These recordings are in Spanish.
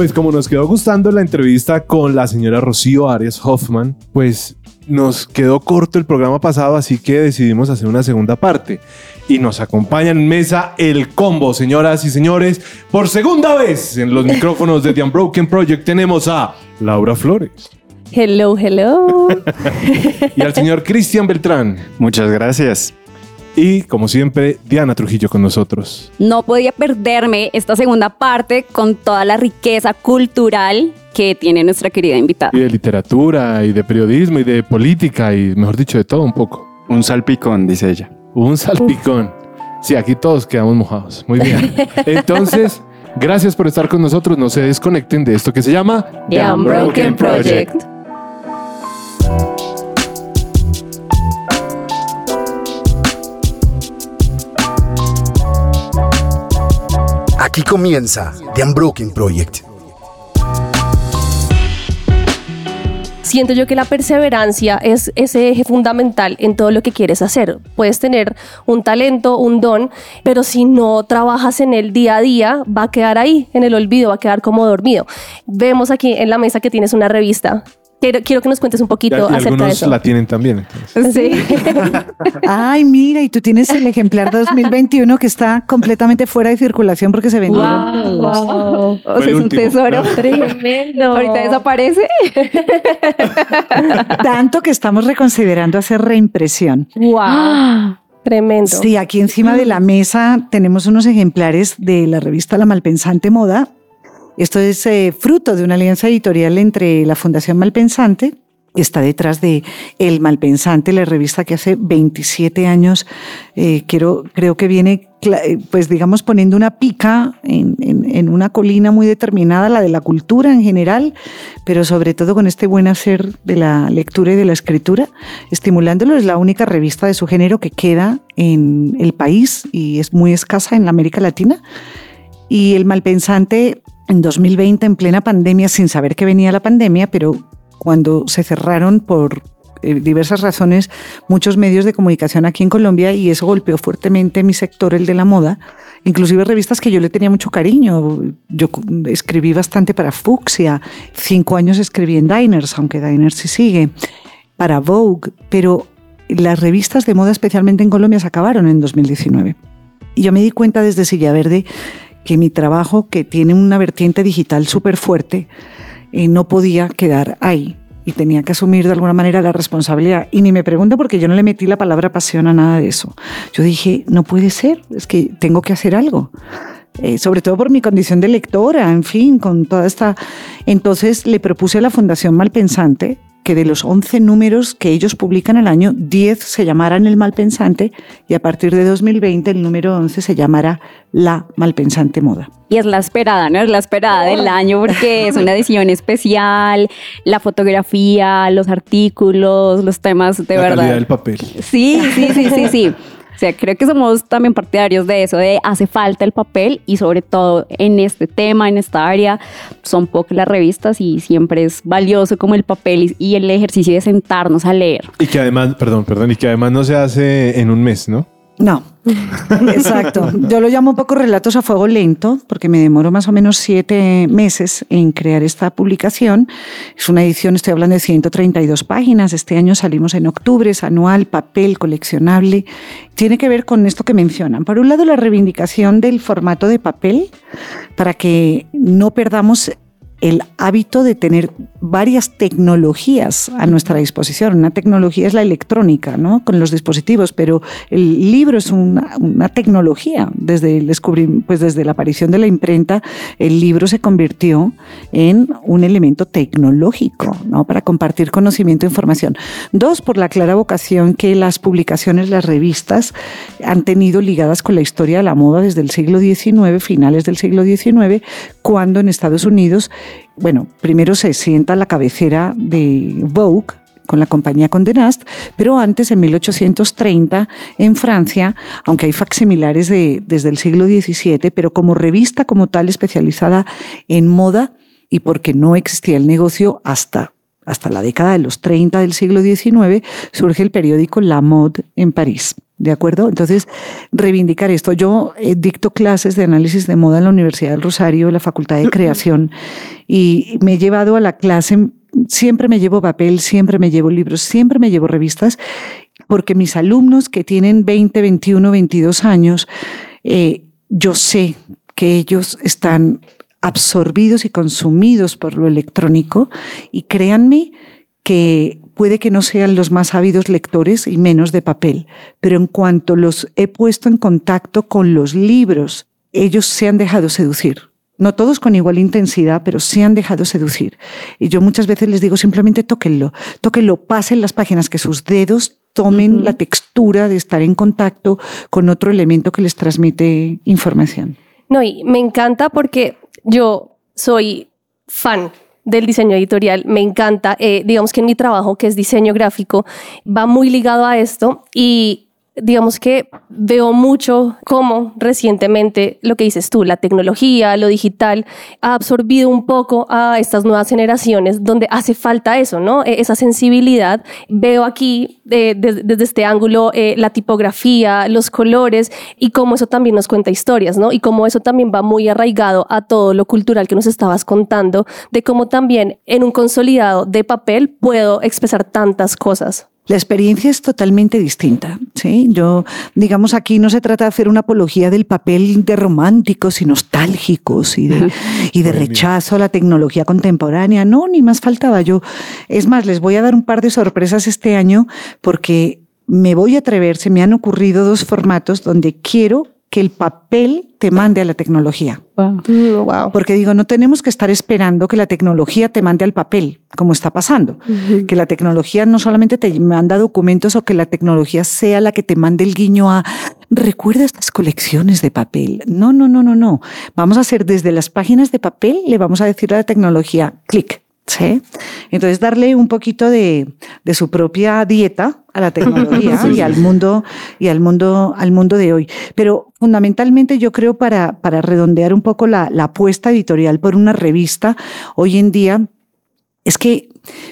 Pues como nos quedó gustando la entrevista con la señora Rocío Arias Hoffman, pues nos quedó corto el programa pasado, así que decidimos hacer una segunda parte. Y nos acompaña en mesa el combo, señoras y señores. Por segunda vez en los micrófonos de The Unbroken Project tenemos a Laura Flores. Hello, hello. y al señor Cristian Beltrán. Muchas gracias. Y como siempre, Diana Trujillo con nosotros. No podía perderme esta segunda parte con toda la riqueza cultural que tiene nuestra querida invitada. Y de literatura, y de periodismo, y de política, y mejor dicho, de todo un poco. Un salpicón, dice ella. Un salpicón. Sí, aquí todos quedamos mojados. Muy bien. Entonces, gracias por estar con nosotros. No se desconecten de esto que se llama The Unbroken Project. Aquí comienza The Unbroken Project. Siento yo que la perseverancia es ese eje fundamental en todo lo que quieres hacer. Puedes tener un talento, un don, pero si no trabajas en el día a día, va a quedar ahí, en el olvido, va a quedar como dormido. Vemos aquí en la mesa que tienes una revista Quiero, que nos cuentes un poquito acerca de eso. la tienen también. Sí. Ay, mira, y tú tienes el ejemplar 2021 que está completamente fuera de circulación porque se vendió. Wow. O sea, es un tesoro tremendo. Ahorita desaparece. Tanto que estamos reconsiderando hacer reimpresión. Wow. Tremendo. Sí, aquí encima de la mesa tenemos unos ejemplares de la revista La Malpensante Moda, esto es eh, fruto de una alianza editorial entre la Fundación Malpensante, está detrás de El Malpensante, la revista que hace 27 años, eh, creo que viene, eh, pues digamos, poniendo una pica en, en, una colina muy determinada, la de la cultura en general, pero sobre todo con este buen hacer de la lectura y de la escritura, estimulándolo. Es la única revista de su género que queda en el país y es muy escasa en la América Latina. Y El Malpensante en 2020, en plena pandemia, sin saber que venía la pandemia, pero cuando se cerraron por eh, diversas razones muchos medios de comunicación aquí en Colombia y eso golpeó fuertemente mi sector, el de la moda, inclusive revistas que yo le tenía mucho cariño. Yo escribí bastante para Fuxia, cinco años escribí en Diners, aunque Diners sí sigue, para Vogue, pero las revistas de moda, especialmente en Colombia, se acabaron en 2019. Y yo me di cuenta desde Silla Verde que mi trabajo, que tiene una vertiente digital súper fuerte, eh, no podía quedar ahí y tenía que asumir de alguna manera la responsabilidad. Y ni me pregunto porque yo no le metí la palabra pasión a nada de eso. Yo dije, no puede ser, es que tengo que hacer algo. Eh, sobre todo por mi condición de lectora, en fin, con toda esta... Entonces le propuse a la Fundación Malpensante que de los 11 números que ellos publican al año, 10 se llamaran El Malpensante y a partir de 2020 el número 11 se llamará La Malpensante Moda. Y es la esperada, ¿no? Es la esperada del año porque es una edición especial, la fotografía, los artículos, los temas de la verdad. Calidad del papel. Sí, sí, sí, sí, sí. O sea, creo que somos también partidarios de eso, de hace falta el papel y sobre todo en este tema, en esta área, son pocas las revistas y siempre es valioso como el papel y el ejercicio de sentarnos a leer. Y que además, perdón, perdón, y que además no se hace en un mes, ¿no? No, exacto. Yo lo llamo un poco relatos a fuego lento, porque me demoro más o menos siete meses en crear esta publicación. Es una edición, estoy hablando de 132 páginas. Este año salimos en octubre, es anual, papel, coleccionable. Tiene que ver con esto que mencionan. Por un lado, la reivindicación del formato de papel, para que no perdamos el hábito de tener varias tecnologías a nuestra disposición. Una tecnología es la electrónica, ¿no? Con los dispositivos, pero el libro es una, tecnología. Desde, el pues desde la aparición de la imprenta, el libro se convirtió en un elemento tecnológico, ¿no? Para compartir conocimiento e información. Dos, por la clara vocación que las publicaciones, las revistas han tenido ligadas con la historia de la moda desde el siglo XIX, finales del siglo XIX, cuando en Estados Unidos bueno, primero se sienta la cabecera de Vogue, con la compañía Condé Nast, pero antes, en 1830, en Francia, aunque hay facsimilares de, desde el siglo XVII, pero como revista como tal especializada en moda y porque no existía el negocio hasta hasta la década de los 30 del siglo XIX, surge el periódico La Mode en París. ¿De acuerdo? Entonces, reivindicar esto. Yo eh, dicto clases de análisis de moda en la Universidad del Rosario, en la Facultad de Creación, y me he llevado a la clase, siempre me llevo papel, siempre me llevo libros, siempre me llevo revistas, porque mis alumnos que tienen 20, 21, 22 años, eh, yo sé que ellos están absorbidos y consumidos por lo electrónico y créanme que puede que no sean los más ávidos lectores y menos de papel, pero en cuanto los he puesto en contacto con los libros, ellos se han dejado seducir. No todos con igual intensidad, pero se han dejado seducir. Y yo muchas veces les digo simplemente tóquenlo, tóquenlo, pasen las páginas, que sus dedos tomen la textura de estar en contacto con otro elemento que les transmite información. No, y me encanta porque yo soy fan del diseño editorial, me encanta, eh, digamos que en mi trabajo, que es diseño gráfico, va muy ligado a esto y digamos que veo mucho cómo recientemente lo que dices tú, la tecnología, lo digital, ha absorbido un poco a estas nuevas generaciones donde hace falta eso, ¿no? E-, esa sensibilidad. Veo aquí eh, desde este ángulo eh, la tipografía, los colores y cómo eso también nos cuenta historias, ¿no? Y cómo eso también va muy arraigado a todo lo cultural que nos estabas contando, de cómo también en un consolidado de papel puedo expresar tantas cosas. La experiencia es totalmente distinta. ¿sí? Yo, digamos, aquí no se trata de hacer una apología del papel de románticos y nostálgicos y de, y de rechazo a la tecnología contemporánea. No, ni más faltaba yo. Es más, les voy a dar un par de sorpresas este año porque me voy a atrever, se me han ocurrido dos formatos donde quiero que el papel te mande a la tecnología. Wow. Porque digo, no tenemos que estar esperando que la tecnología te mande al papel, como está pasando. Que la tecnología no solamente te manda documentos o que la tecnología sea la que te mande el guiño a recuerda estas colecciones de papel. No, no, no, no, no. Vamos a hacer desde las páginas de papel, le vamos a decir a la tecnología, clic, ¿sí? Entonces, darle un poquito de, de su propia dieta a la tecnología y al mundo y al mundo al mundo de hoy. Pero fundamentalmente yo creo para, para redondear un poco la, la apuesta editorial por una revista hoy en día es que,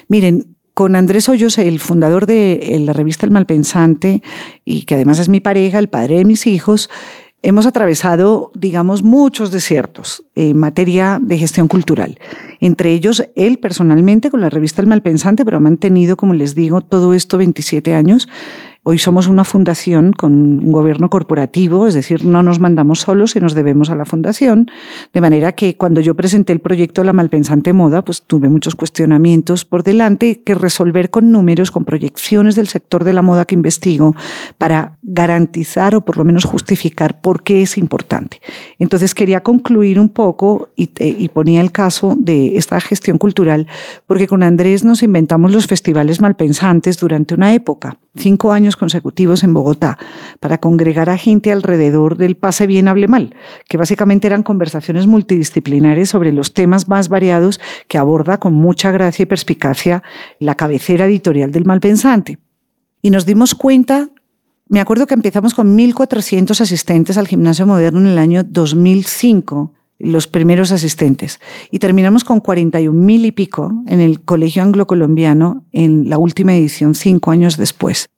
miren, con Andrés Hoyos, el fundador de la revista El Malpensante, y que además es mi pareja, el padre de mis hijos, hemos atravesado, digamos, muchos desiertos en materia de gestión cultural. Entre ellos, él personalmente con la revista El Malpensante, pero ha mantenido, como les digo, todo esto 27 años. Hoy somos una fundación con un gobierno corporativo, es decir, no nos mandamos solos y nos debemos a la fundación, de manera que cuando yo presenté el proyecto La Malpensante Moda, pues tuve muchos cuestionamientos por delante que resolver con números, con proyecciones del sector de la moda que investigo, para garantizar o por lo menos justificar por qué es importante. Entonces quería concluir un poco y, y ponía el caso de esta gestión cultural, porque con Andrés nos inventamos los festivales malpensantes durante una época cinco años consecutivos en Bogotá para congregar a gente alrededor del pase bien, hable mal, que básicamente eran conversaciones multidisciplinares sobre los temas más variados que aborda con mucha gracia y perspicacia la cabecera editorial del Malpensante. Y nos dimos cuenta, me acuerdo que empezamos con 1.400 asistentes al gimnasio moderno en el año 2005 los primeros asistentes. Y terminamos con 41 mil y pico en el Colegio Anglo-Colombiano en la última edición, cinco años después.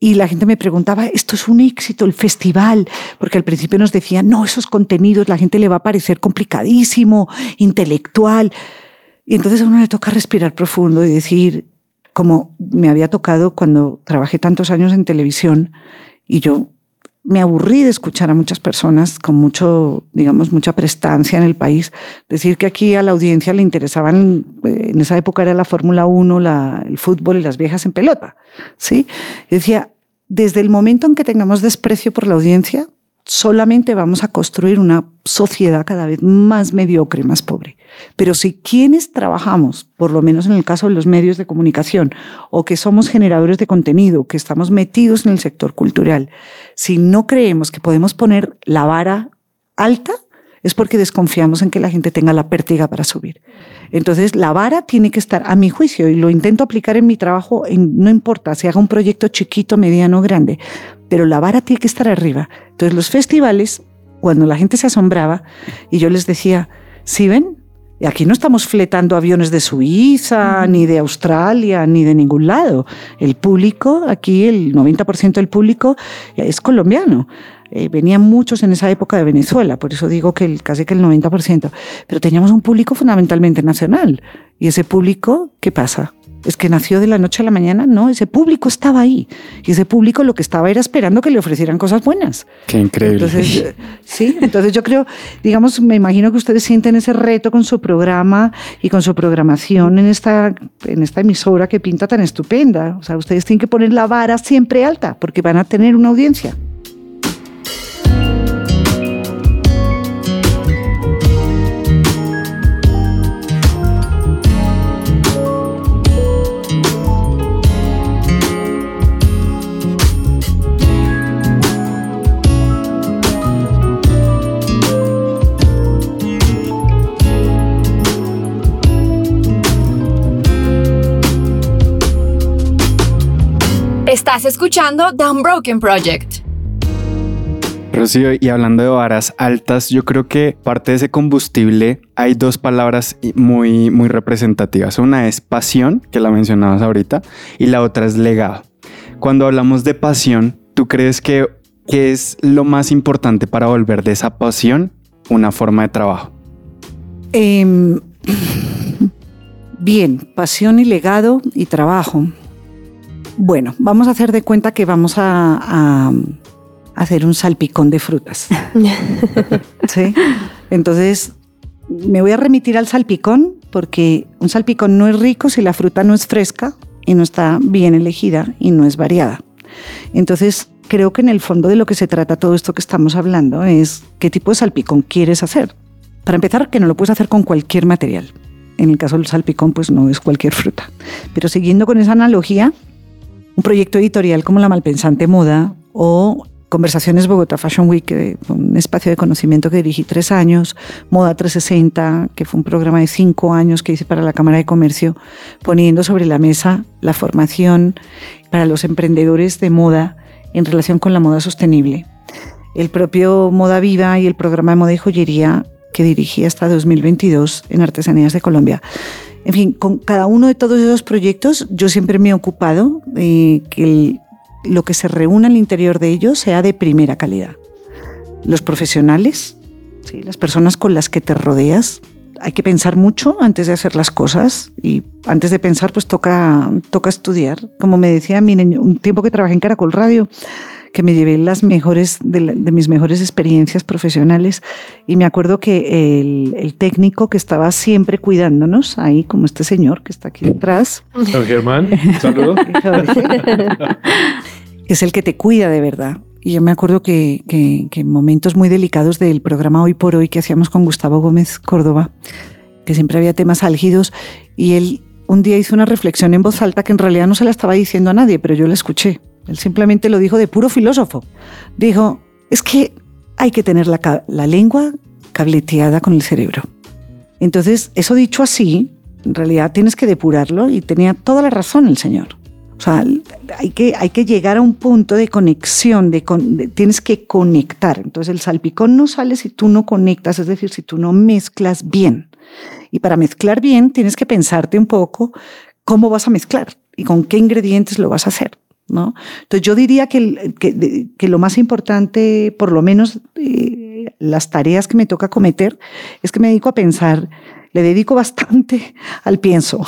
Y la gente me preguntaba, esto es un éxito, el festival, porque al principio nos decían, no, esos contenidos, la gente le va a parecer complicadísimo, intelectual. Y entonces a uno le toca respirar profundo y decir, como me había tocado cuando trabajé tantos años en televisión, y yo me aburrí de escuchar a muchas personas con mucho, digamos, mucha prestancia en el país decir que aquí a la audiencia le interesaban, eh, en esa época era la Fórmula 1, la, el fútbol y las viejas en pelota. ¿sí? Decía, desde el momento en que tengamos desprecio por la audiencia, solamente vamos a construir una sociedad cada vez más mediocre, más pobre. Pero si quienes trabajamos, por lo menos en el caso de los medios de comunicación, o que somos generadores de contenido, que estamos metidos en el sector cultural, si no creemos que podemos poner la vara alta, es porque desconfiamos en que la gente tenga la pértiga para subir. Entonces, la vara tiene que estar, a mi juicio, y lo intento aplicar en mi trabajo, no importa si haga un proyecto chiquito, mediano, grande, pero la vara tiene que estar arriba. Entonces, los festivales, cuando la gente se asombraba y yo les decía, si ven, aquí no estamos fletando aviones de Suiza, ni de Australia, ni de ningún lado. El público, aquí el 90% del público es colombiano. Eh, venían muchos en esa época de Venezuela, por eso digo que el, casi que el 90%. Pero teníamos un público fundamentalmente nacional. Y ese público, ¿qué pasa? Es que nació de la noche a la mañana, no, ese público estaba ahí y ese público lo que estaba era esperando que le ofrecieran cosas buenas. Qué increíble. Entonces, sí, entonces yo creo, digamos, me imagino que ustedes sienten ese reto con su programa y con su programación en esta, en esta emisora que pinta tan estupenda. O sea, ustedes tienen que poner la vara siempre alta porque van a tener una audiencia. Estás escuchando The Unbroken Project. Rocío, y hablando de varas altas, yo creo que parte de ese combustible hay dos palabras muy, muy representativas. Una es pasión, que la mencionabas ahorita, y la otra es legado. Cuando hablamos de pasión, ¿tú crees que, que es lo más importante para volver de esa pasión una forma de trabajo? Em, bien, pasión y legado y trabajo. Bueno, vamos a hacer de cuenta que vamos a, hacer un salpicón de frutas. ¿Sí? Entonces, me voy a remitir al salpicón porque un salpicón no es rico si la fruta no es fresca y no está bien elegida y no es variada. Entonces, creo que en el fondo de lo que se trata todo esto que estamos hablando es qué tipo de salpicón quieres hacer. Para empezar, que no lo puedes hacer con cualquier material. En el caso del salpicón, pues no es cualquier fruta. Pero siguiendo con esa analogía, un proyecto editorial como La Malpensante Moda o Conversaciones Bogotá Fashion Week, un espacio de conocimiento que dirigí tres años, Moda 360, que fue un programa de cinco años que hice para la Cámara de Comercio, poniendo sobre la mesa la formación para los emprendedores de moda en relación con la moda sostenible. El propio Moda Viva y el programa de moda y joyería que dirigí hasta 2022 en Artesanías de Colombia en fin, con cada uno de todos esos proyectos yo siempre me he ocupado de que lo que se reúna al interior de ellos sea de primera calidad. Los profesionales, ¿sí? las personas con las que te rodeas, hay que pensar mucho antes de hacer las cosas y antes de pensar pues toca, toca estudiar. Como me decía, miren, un tiempo que trabajé en Caracol Radio, que me llevé las mejores, de, mis mejores experiencias profesionales. Y me acuerdo que el, técnico que estaba siempre cuidándonos, ahí como este señor que está aquí detrás. Germán, saludo. es el que te cuida de verdad. Y yo me acuerdo que, que, que, en momentos muy delicados del programa Hoy por Hoy que hacíamos con Gustavo Gómez Córdoba, que siempre había temas álgidos, y él un día hizo una reflexión en voz alta que en realidad no se la estaba diciendo a nadie, pero yo la escuché. Él simplemente lo dijo de puro filósofo. Dijo, es que hay que tener la, lengua cableteada con el cerebro. Entonces, eso dicho así, en realidad tienes que depurarlo y tenía toda la razón el señor. O sea, hay que, hay que llegar a un punto de conexión, de, tienes que conectar. Entonces el salpicón no sale si tú no conectas, es decir, si tú no mezclas bien. Y para mezclar bien tienes que pensarte un poco cómo vas a mezclar y con qué ingredientes lo vas a hacer. ¿No? Entonces yo diría que, que, lo más importante, por lo menos eh, las tareas que me toca cometer, es que me dedico a pensar, le dedico bastante al pienso.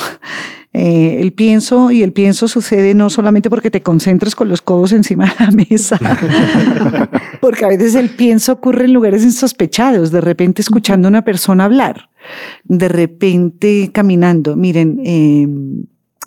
Eh, el pienso y el pienso sucede no solamente porque te concentres con los codos encima de la mesa, porque a veces el pienso ocurre en lugares insospechados, de repente escuchando a una persona hablar, de repente caminando. Miren, eh,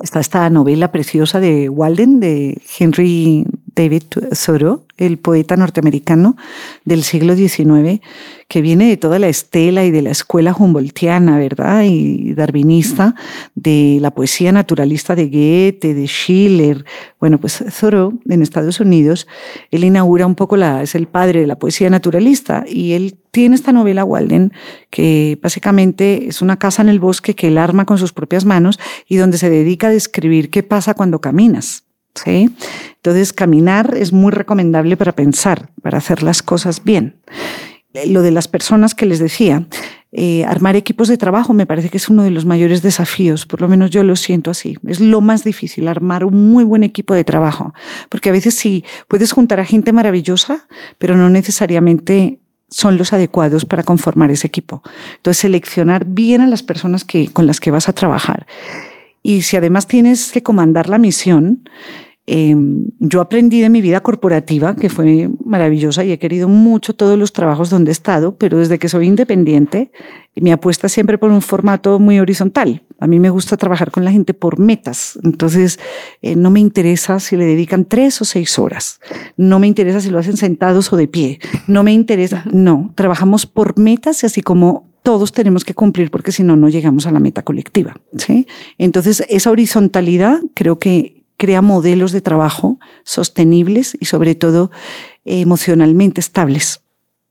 está esta novela preciosa de Walden, de Henry David Thoreau, el poeta norteamericano del siglo XIX, que viene de toda la estela y de la escuela humboldtiana, ¿verdad? Y darwinista, de la poesía naturalista de Goethe, de Schiller. Bueno, pues Thoreau en Estados Unidos, él inaugura un poco la, es el padre de la poesía naturalista y él tiene esta novela Walden que básicamente es una casa en el bosque que él arma con sus propias manos y donde se dedica a describir qué pasa cuando caminas. ¿Sí? Entonces, caminar es muy recomendable para pensar, para hacer las cosas bien. Lo de las personas que les decía, eh, armar equipos de trabajo me parece que es uno de los mayores desafíos, por lo menos yo lo siento así. Es lo más difícil, armar un muy buen equipo de trabajo, porque a veces sí, puedes juntar a gente maravillosa, pero no necesariamente son los adecuados para conformar ese equipo. Entonces, seleccionar bien a las personas que, con las que vas a trabajar. Y si además tienes que comandar la misión, Em, yo aprendí de mi vida corporativa, que fue maravillosa y he querido mucho todos los trabajos donde he estado, pero desde que soy independiente, mi apuesta siempre por un formato muy horizontal. A mí me gusta trabajar con la gente por metas. Entonces, eh, no me interesa si le dedican tres o seis horas. No me interesa si lo hacen sentados o de pie. No me interesa. No, trabajamos por metas y así como todos tenemos que cumplir porque si no, no llegamos a la meta colectiva. ¿sí? Entonces, esa horizontalidad creo que crea modelos de trabajo sostenibles y sobre todo emocionalmente estables.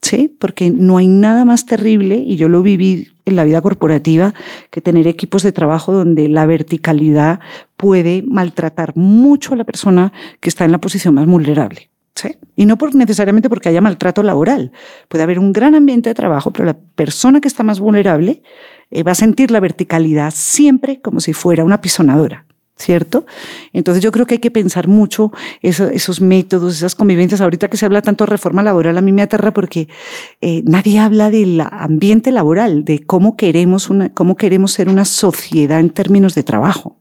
¿Sí? Porque no hay nada más terrible, y yo lo viví en la vida corporativa, que tener equipos de trabajo donde la verticalidad puede maltratar mucho a la persona que está en la posición más vulnerable. ¿Sí? Y no por, necesariamente porque haya maltrato laboral. Puede haber un gran ambiente de trabajo, pero la persona que está más vulnerable eh, va a sentir la verticalidad siempre como si fuera una pisonadora. ¿Cierto? Entonces yo creo que hay que pensar mucho esos métodos, esas convivencias. Ahorita que se habla tanto de reforma laboral, a mí me aterra porque eh, nadie habla del ambiente laboral, de cómo queremos, una, cómo queremos ser una sociedad en términos de trabajo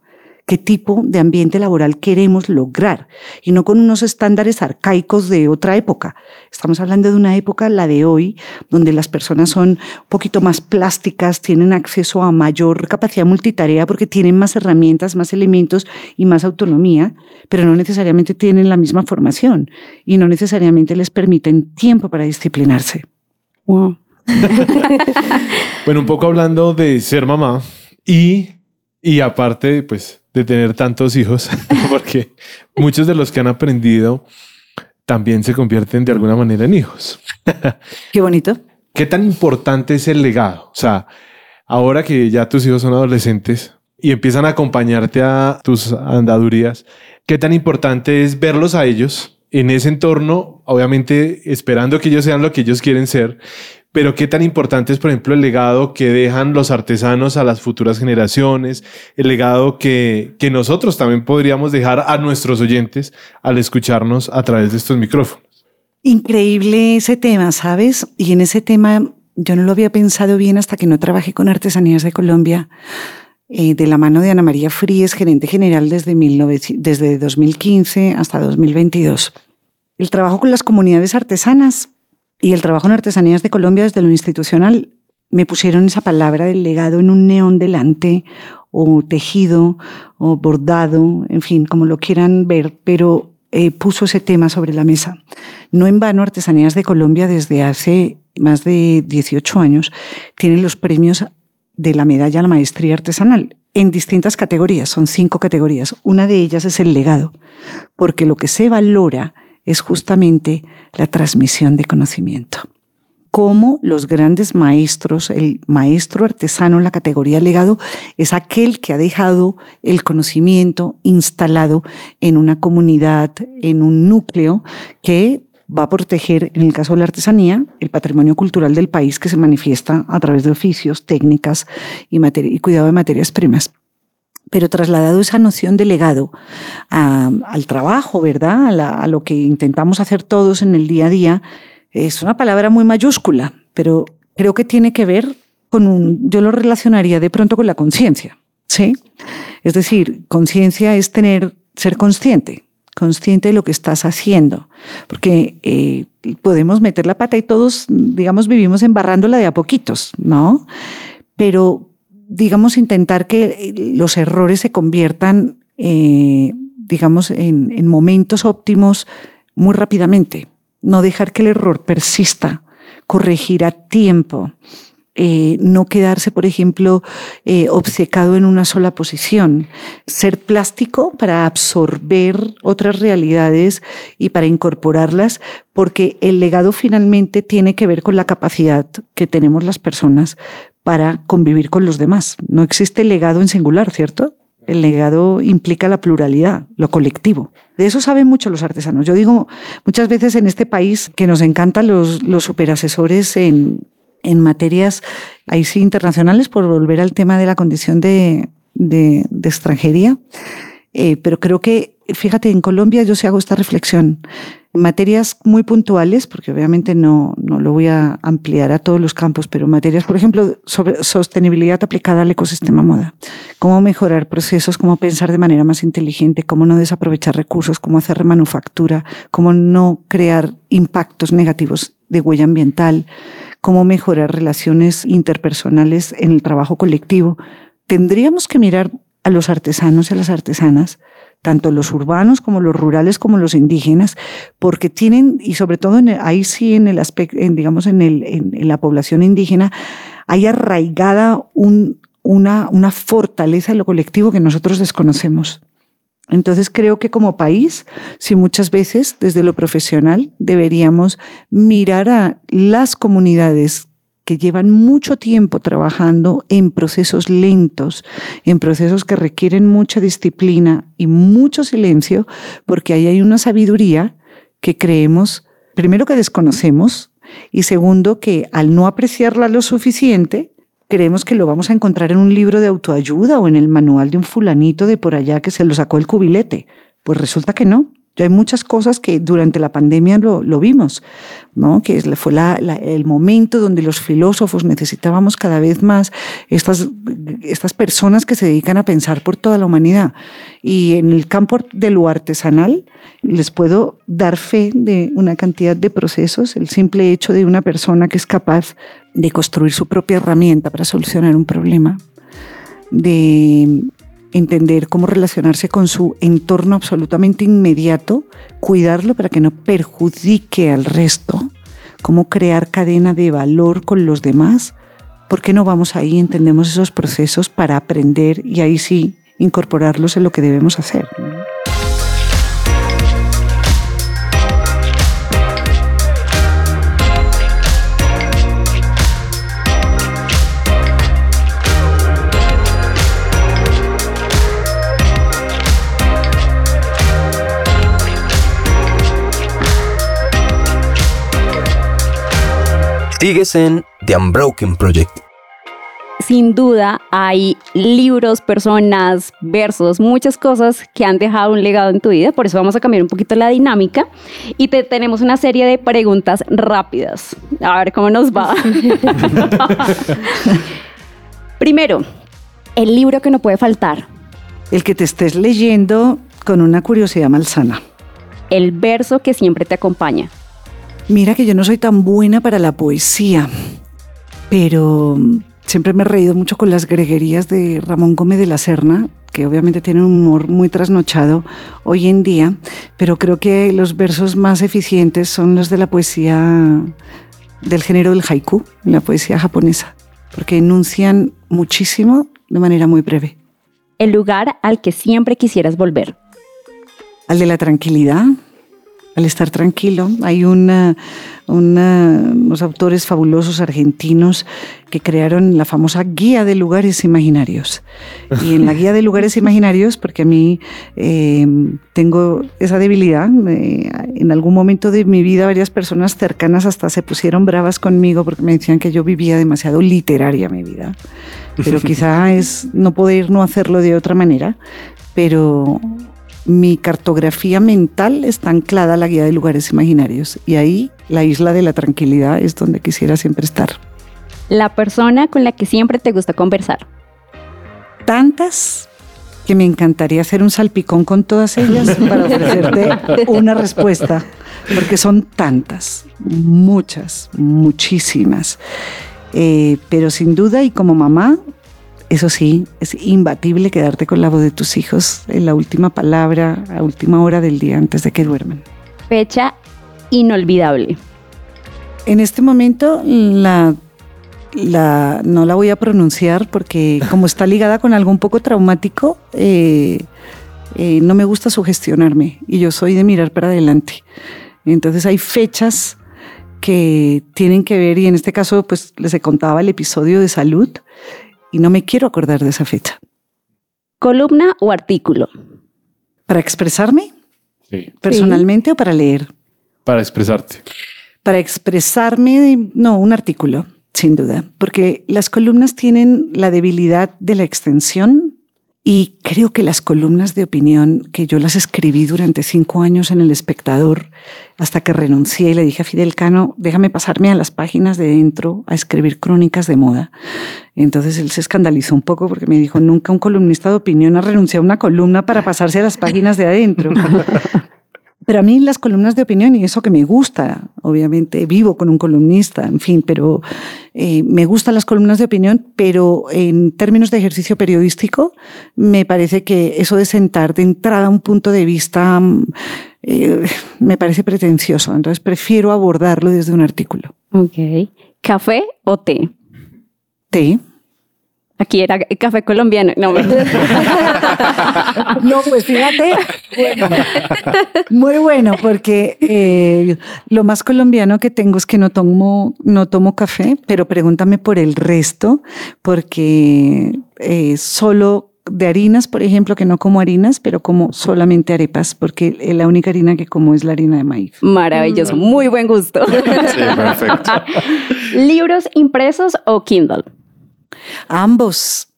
qué tipo de ambiente laboral queremos lograr y no con unos estándares arcaicos de otra época. Estamos hablando de una época, la de hoy, donde las personas son un poquito más plásticas, tienen acceso a mayor capacidad multitarea porque tienen más herramientas, más elementos y más autonomía, pero no necesariamente tienen la misma formación y no necesariamente les permiten tiempo para disciplinarse. bueno, un poco hablando de ser mamá y, y aparte, pues de tener tantos hijos, porque muchos de los que han aprendido también se convierten de alguna manera en hijos. Qué bonito. ¿Qué tan importante es el legado? O sea, ahora que ya tus hijos son adolescentes y empiezan a acompañarte a tus andadurías, ¿qué tan importante es verlos a ellos en ese entorno, obviamente esperando que ellos sean lo que ellos quieren ser, pero qué tan importante es, por ejemplo, el legado que dejan los artesanos a las futuras generaciones, el legado que, nosotros también podríamos dejar a nuestros oyentes al escucharnos a través de estos micrófonos. Increíble ese tema, ¿sabes? Y en ese tema yo no lo había pensado bien hasta que no trabajé con Artesanías de Colombia. Eh, de la mano de Ana María Fríes, gerente general desde, desde 2015 hasta 2022. El trabajo con las comunidades artesanas y el trabajo en artesanías de Colombia desde lo institucional me pusieron esa palabra del legado en un neón delante, o tejido, o bordado, en fin, como lo quieran ver, pero eh, puso ese tema sobre la mesa. No en vano, Artesanías de Colombia desde hace más de 18 años tiene los premios de la medalla a la maestría artesanal en distintas categorías, son cinco categorías. Una de ellas es el legado, porque lo que se valora es justamente la transmisión de conocimiento. Como los grandes maestros, el maestro artesano en la categoría legado es aquel que ha dejado el conocimiento instalado en una comunidad, en un núcleo que va a proteger, en el caso de la artesanía, el patrimonio cultural del país que se manifiesta a través de oficios, técnicas y, y cuidado de materias primas pero trasladado esa noción de legado al trabajo, ¿verdad? A, lo que intentamos hacer todos en el día a día, es una palabra muy mayúscula, pero creo que tiene que ver con un, yo lo relacionaría de pronto con la conciencia, ¿sí? Es decir, conciencia es tener, ser consciente, consciente de lo que estás haciendo, porque eh, podemos meter la pata y todos, digamos, vivimos embarrándola de a poquitos, ¿no? Pero digamos, intentar que eh, los errores se conviertan, eh, digamos, en, momentos óptimos muy rápidamente. No dejar que el error persista, corregir a tiempo. Eh, no quedarse, por ejemplo, obcecado en una sola posición, ser plástico para absorber otras realidades y para incorporarlas, porque el legado finalmente tiene que ver con la capacidad que tenemos las personas para convivir con los demás. No existe legado en singular, ¿cierto? El legado implica la pluralidad, lo colectivo. De eso saben mucho los artesanos. Yo digo muchas veces en este país que nos encantan los, los superasesores en, en materias ahí sí internacionales, por volver al tema de la condición de, de, de extranjería. Eh, pero creo que, fíjate, en Colombia yo sí hago esta reflexión. Materias muy puntuales, porque obviamente no, no lo voy a ampliar a todos los campos, pero materias, por ejemplo, sobre sostenibilidad aplicada al ecosistema moda. Cómo mejorar procesos, cómo pensar de manera más inteligente, cómo no desaprovechar recursos, cómo hacer remanufactura, cómo no crear impactos negativos de huella ambiental, cómo mejorar relaciones interpersonales en el trabajo colectivo. Tendríamos que mirar a los artesanos y a las artesanas, tanto los urbanos como los rurales como los indígenas, porque tienen, y sobre todo ahí sí en el aspecto, digamos, en, el, en, la población indígena, hay arraigada un, una, una fortaleza en lo colectivo que nosotros desconocemos. Entonces creo que como país, si muchas veces desde lo profesional deberíamos mirar a las comunidades que llevan mucho tiempo trabajando en procesos lentos, en procesos que requieren mucha disciplina y mucho silencio, porque ahí hay una sabiduría que creemos, primero que desconocemos y segundo que al no apreciarla lo suficiente, creemos que lo vamos a encontrar en un libro de autoayuda o en el manual de un fulanito de por allá que se lo sacó el cubilete. Pues resulta que no. Hay muchas cosas que durante la pandemia lo, lo vimos, ¿no? que fue la- la- el momento donde los filósofos necesitábamos cada vez más estas, estas personas que se dedican a pensar por toda la humanidad. Y en el campo de lo artesanal les puedo dar fe de una cantidad de procesos, el simple hecho de una persona que es capaz de construir su propia herramienta para solucionar un problema, de entender cómo relacionarse con su entorno absolutamente inmediato, cuidarlo para que no perjudique al resto, cómo crear cadena de valor con los demás. ¿Por qué no vamos ahí, entendemos esos procesos para aprender y ahí sí incorporarlos en lo que debemos hacer? Sigues en The Unbroken Project. Sin duda hay libros, personas, versos, muchas cosas que han dejado un legado en tu vida. Por eso vamos a cambiar un poquito la dinámica y te tenemos una serie de preguntas rápidas. A ver cómo nos va. Primero, el libro que no puede faltar. El que te estés leyendo con una curiosidad malsana. El verso que siempre te acompaña. Mira que yo no soy tan buena para la poesía, pero siempre me he reído mucho con las greguerías de Ramón Gómez de la Serna, que obviamente tiene un humor muy trasnochado hoy en día, pero creo que los versos más eficientes son los de la poesía del género del haiku, la poesía japonesa, porque enuncian muchísimo de manera muy breve. El lugar al que siempre quisieras volver. Al de la tranquilidad, al estar tranquilo. Hay unos autores fabulosos argentinos que crearon la famosa guía de lugares imaginarios. Y en la guía de lugares imaginarios, porque a mí eh, tengo esa debilidad, en algún momento de mi vida varias personas cercanas hasta se pusieron bravas conmigo porque me decían que yo vivía demasiado literaria mi vida. Pero quizá es no poder no hacerlo de otra manera, pero mi cartografía mental está anclada a la guía de lugares imaginarios y ahí la isla de la tranquilidad es donde quisiera siempre estar. La persona con la que siempre te gusta conversar. Tantas que me encantaría hacer un salpicón con todas ellas para ofrecerte una respuesta, porque son tantas, muchas, muchísimas. Eh, pero sin duda y como mamá, eso sí, es imbatible quedarte con la voz de tus hijos en la última palabra, a última hora del día antes de que duerman. Fecha inolvidable. En este momento la, la- no la voy a pronunciar porque como está ligada con algo un poco traumático, eh, eh, no me gusta sugestionarme y yo soy de mirar para adelante. Entonces hay fechas que tienen que ver y en este caso pues les contaba el episodio de salud y no me quiero acordar de esa fecha. Columna o artículo. ¿Para expresarme Sí. personalmente o para leer? Para expresarte. Para expresarme, no, un artículo. sin duda, porque las columnas tienen la debilidad de la extensión y creo que las columnas de opinión, que yo las escribí durante cinco años en El Espectador, hasta que renuncié y le dije a Fidel Cano, déjame pasarme a las páginas de dentro a escribir crónicas de moda. Entonces él se escandalizó un poco porque me dijo, nunca un columnista de opinión ha renunciado a una columna para pasarse a las páginas de adentro. Pero a mí las columnas de opinión, y eso que me gusta, obviamente vivo con un columnista, en fin, pero eh, me gustan las columnas de opinión, pero en términos de ejercicio periodístico, me parece que eso de sentar de entrada un punto de vista mm, eh, me parece pretencioso. Entonces prefiero abordarlo desde un artículo. Ok. ¿Café o té? Té. Aquí era café colombiano. No, pues fíjate. bueno, muy bueno, porque eh, lo más colombiano que tengo es que no tomo, no tomo café, pero pregúntame por el resto, porque eh, solo de harinas, por ejemplo, que no como harinas, pero como solamente arepas, porque la única harina que como es la harina de maíz. Maravilloso, muy buen gusto. Sí, perfecto. ¿Libros impresos o Kindle? Ambos.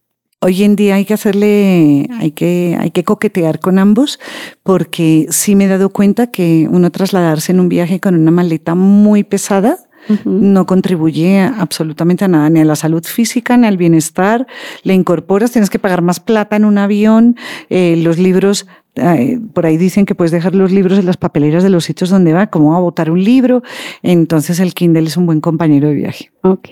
Hoy en día hay que hacerle, hay que, hay que coquetear con ambos, porque sí me he dado cuenta que uno trasladarse en un viaje con una maleta muy pesada no contribuye absolutamente a nada, ni a la salud física, ni al bienestar. Le incorporas, tienes que pagar más plata en un avión, eh, los libros eh, por ahí dicen que puedes dejar los libros en las papeleras de los sitios donde va, como a botar un libro. Entonces el Kindle es un buen compañero de viaje. Ok.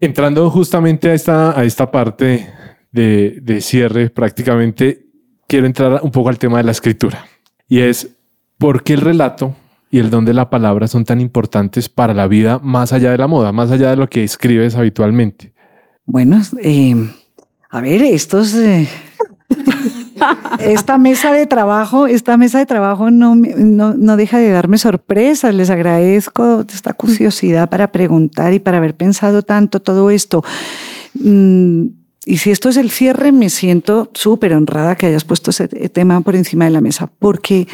Entrando justamente a esta, a esta parte de, de cierre, prácticamente quiero entrar un poco al tema de la escritura. Y es, ¿por qué el relato y el don de la palabra son tan importantes para la vida más allá de la moda, más allá de lo que escribes habitualmente? Bueno, eh, a ver, estos... eh, esta mesa de trabajo, esta mesa de trabajo no, no, no deja de darme sorpresas. Les agradezco esta curiosidad para preguntar y para haber pensado tanto todo esto. Mm, y si esto es el cierre, me siento súper honrada que hayas puesto ese tema por encima de la mesa, porque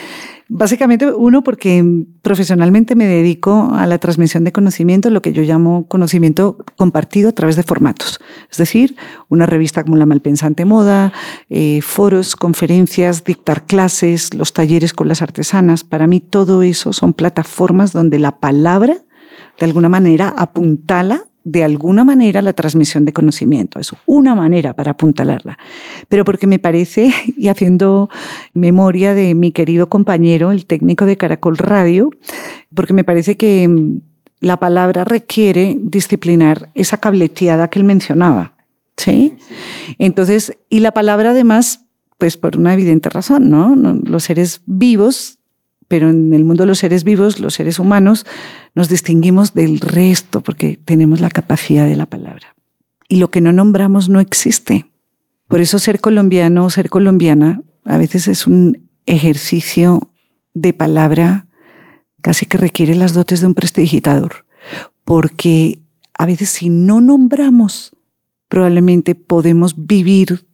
básicamente, uno, porque profesionalmente me dedico a la transmisión de conocimiento, lo que yo llamo conocimiento compartido a través de formatos. Es decir, una revista como La Malpensante Moda, eh, foros, conferencias, dictar clases, los talleres con las artesanas. Para mí todo eso son plataformas donde la palabra, de alguna manera, apuntala de alguna manera la transmisión de conocimiento. Es una manera para apuntalarla. Pero porque me parece, y haciendo memoria de mi querido compañero, el técnico de Caracol Radio, porque me parece que mm, la palabra requiere disciplinar esa cableteada que él mencionaba. ¿Sí? Entonces, y la palabra además, pues por una evidente razón, ¿no? No- Los seres vivos, pero en el mundo de los seres vivos, los seres humanos, nos distinguimos del resto porque tenemos la capacidad de la palabra. Y lo que no nombramos no existe. Por eso ser colombiano o ser colombiana a veces es un ejercicio de palabra casi que requiere las dotes de un prestidigitador. Porque a veces si no nombramos, probablemente podemos vivir,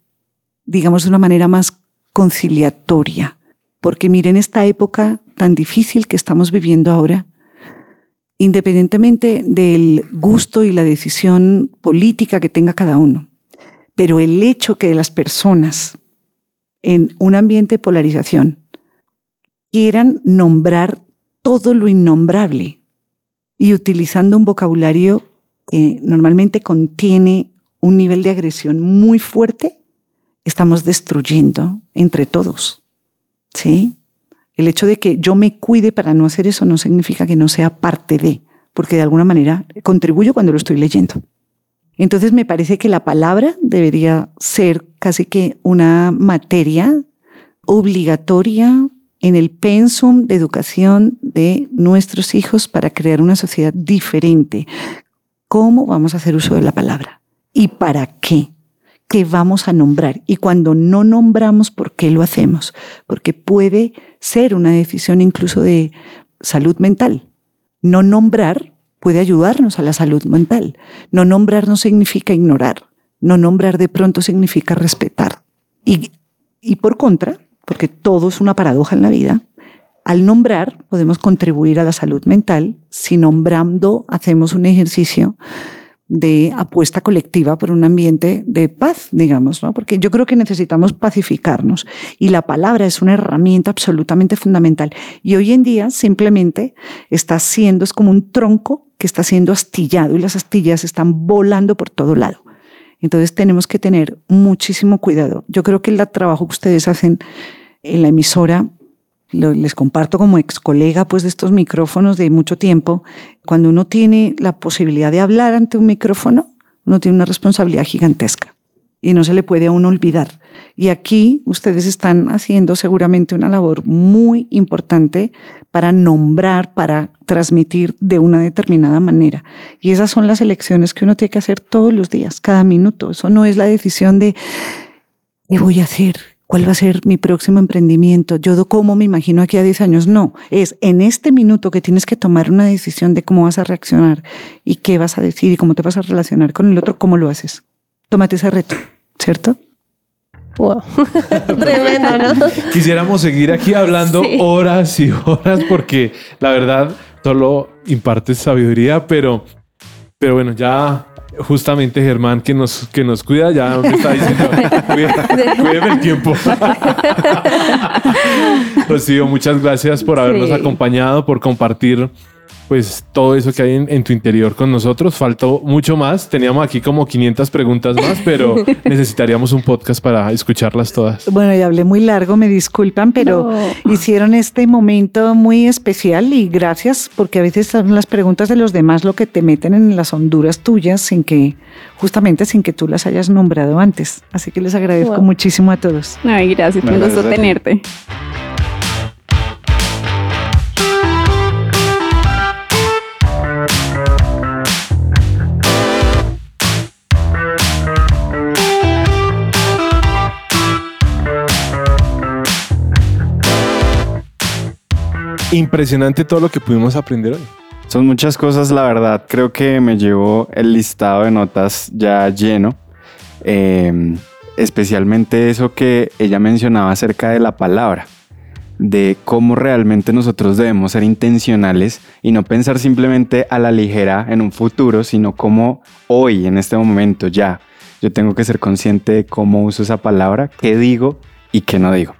digamos, de una manera más conciliatoria. Porque miren esta época tan difícil que estamos viviendo ahora, independientemente del gusto y la decisión política que tenga cada uno. Pero el hecho que las personas en un ambiente de polarización quieran nombrar todo lo innombrable y utilizando un vocabulario que normalmente contiene un nivel de agresión muy fuerte, estamos destruyendo entre todos. ¿Sí? El hecho de que yo me cuide para no hacer eso no significa que no sea parte de, porque de alguna manera contribuyo cuando lo estoy leyendo. Entonces me parece que la palabra debería ser casi que una materia obligatoria en el pensum de educación de nuestros hijos para crear una sociedad diferente. ¿Cómo vamos a hacer uso de la palabra? ¿Y para qué? ¿Qué vamos a nombrar? Y cuando no nombramos, ¿por qué lo hacemos? Porque puede ser una decisión incluso de salud mental. No nombrar puede ayudarnos a la salud mental. No nombrar no significa ignorar. No nombrar de pronto significa respetar. Y, y por contra, porque todo es una paradoja en la vida, al nombrar podemos contribuir a la salud mental. Si nombrando hacemos un ejercicio de apuesta colectiva por un ambiente de paz, digamos, ¿no? Porque yo creo que necesitamos pacificarnos y la palabra es una herramienta absolutamente fundamental. Y hoy en día simplemente está siendo, es como un tronco que está siendo astillado y las astillas están volando por todo lado. Entonces tenemos que tener muchísimo cuidado. Yo creo que el trabajo que ustedes hacen en la emisora les comparto como ex colega pues de estos micrófonos de mucho tiempo, cuando uno tiene la posibilidad de hablar ante un micrófono, uno tiene una responsabilidad gigantesca y no se le puede a uno olvidar. Y aquí ustedes están haciendo seguramente una labor muy importante para nombrar, para transmitir de una determinada manera. Y esas son las elecciones que uno tiene que hacer todos los días, cada minuto. Eso no es la decisión de, ¿qué voy a hacer? ¿Cuál va a ser mi próximo emprendimiento? Yo cómo me imagino aquí a 10 años. No, es en este minuto que tienes que tomar una decisión de cómo vas a reaccionar y qué vas a decir y cómo te vas a relacionar con el otro, cómo lo haces. Tómate ese reto, ¿cierto? Wow. Tremendo, ¿no? Quisiéramos seguir aquí hablando horas y horas porque la verdad solo impartes sabiduría, pero, pero bueno, ya justamente Germán que nos, que nos cuida, ya me está diciendo, cuídeme el tiempo. Rocío, muchas gracias por habernos acompañado, por compartir pues todo eso que hay en, tu interior con nosotros. Faltó mucho más. Teníamos aquí como 500 preguntas más, pero necesitaríamos un podcast para escucharlas todas. Bueno, ya hablé muy largo, me disculpan, pero hicieron este momento muy especial y gracias porque a veces son las preguntas de los demás lo que te meten en las honduras tuyas sin que, justamente sin que tú las hayas nombrado antes. Así que les agradezco muchísimo a todos. Ay, gracias, me gustó tenerte. Impresionante todo lo que pudimos aprender hoy. Son muchas cosas, la verdad. Creo que me llevo el listado de notas ya lleno. Em, especialmente eso que ella mencionaba acerca de la palabra, de cómo realmente nosotros debemos ser intencionales y no pensar simplemente a la ligera en un futuro, sino como hoy, en este momento, ya. Yo tengo que ser consciente de cómo uso esa palabra, qué digo y qué no digo.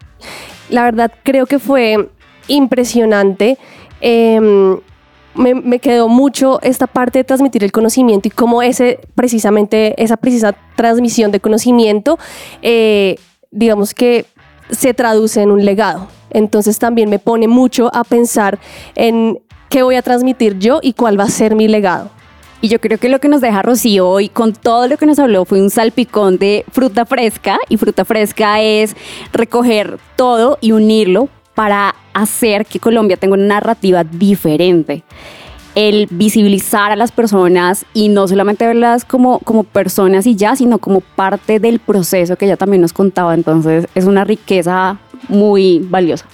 La verdad creo que fue impresionante. Em, me, quedó mucho esta parte de transmitir el conocimiento y cómo ese, precisamente, esa precisa transmisión de conocimiento, eh, digamos que se traduce en un legado. Entonces también me pone mucho a pensar en qué voy a transmitir yo y cuál va a ser mi legado. Y yo creo que lo que nos deja Rocío hoy con todo lo que nos habló fue un salpicón de fruta fresca y fruta fresca es recoger todo y unirlo para hacer que Colombia tenga una narrativa diferente. El visibilizar a las personas y no solamente verlas como, como personas y ya, sino como parte del proceso que ella también nos contaba. Entonces es una riqueza muy valiosa.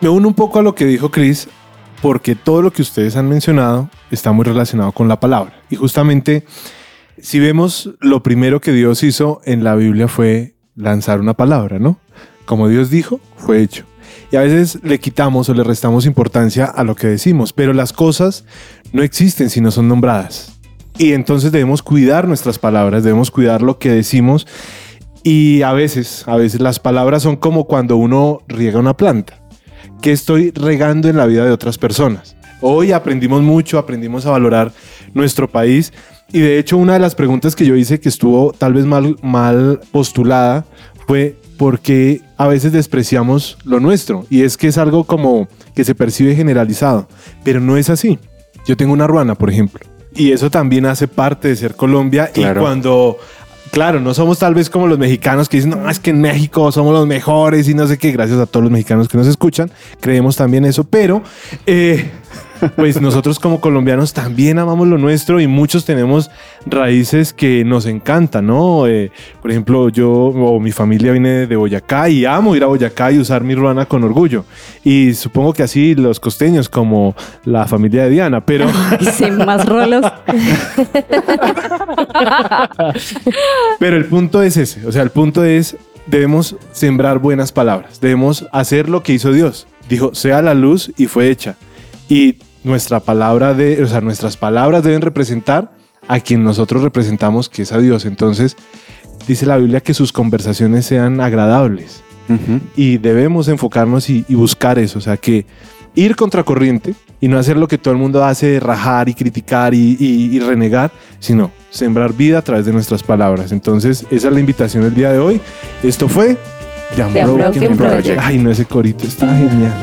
Me uno un poco a lo que dijo Chris, porque todo lo que ustedes han mencionado está muy relacionado con la palabra. Y justamente, si vemos, lo primero que Dios hizo en la Biblia fue lanzar una palabra, ¿no? Como Dios dijo, fue hecho. Y a veces le quitamos o le restamos importancia a lo que decimos, pero las cosas no existen si no son nombradas. Y entonces debemos cuidar nuestras palabras, debemos cuidar lo que decimos. Y a veces, a veces las palabras son como cuando uno riega una planta, que estoy regando en la vida de otras personas. Hoy aprendimos mucho, aprendimos a valorar nuestro país y de hecho una de las preguntas que yo hice que estuvo tal vez mal, mal postulada fue porque a veces despreciamos lo nuestro y es que es algo como que se percibe generalizado, pero no es así. Yo tengo una ruana, por ejemplo, y eso también hace parte de ser Colombia y cuando claro, no somos tal vez como los mexicanos que dicen, no, es que en México somos los mejores y no sé qué, gracias a todos los mexicanos que nos escuchan, creemos también eso, pero eh, pues nosotros como colombianos también amamos lo nuestro y muchos tenemos raíces que nos encantan, ¿no? Eh, por ejemplo, yo o mi familia viene de Boyacá y amo ir a Boyacá y usar mi ruana con orgullo. Y supongo que así los costeños como la familia de Diana, pero... Sin más rolos. pero el punto es ese, o sea, el punto es debemos sembrar buenas palabras, debemos hacer lo que hizo Dios. Dijo, sea la luz y fue hecha. Y nuestra palabra de, o sea, nuestras palabras deben representar a quien nosotros representamos, que es a Dios. Entonces, dice la Biblia que sus conversaciones sean agradables y debemos enfocarnos y, y buscar eso, o sea, que ir contracorriente y no hacer lo que todo el mundo hace, de rajar y criticar y, y- y renegar, sino sembrar vida a través de nuestras palabras. Entonces, esa es la invitación del día de hoy. Esto fue The The Unbroken Unbroken Project. Project. Ay, no, ese corito está genial.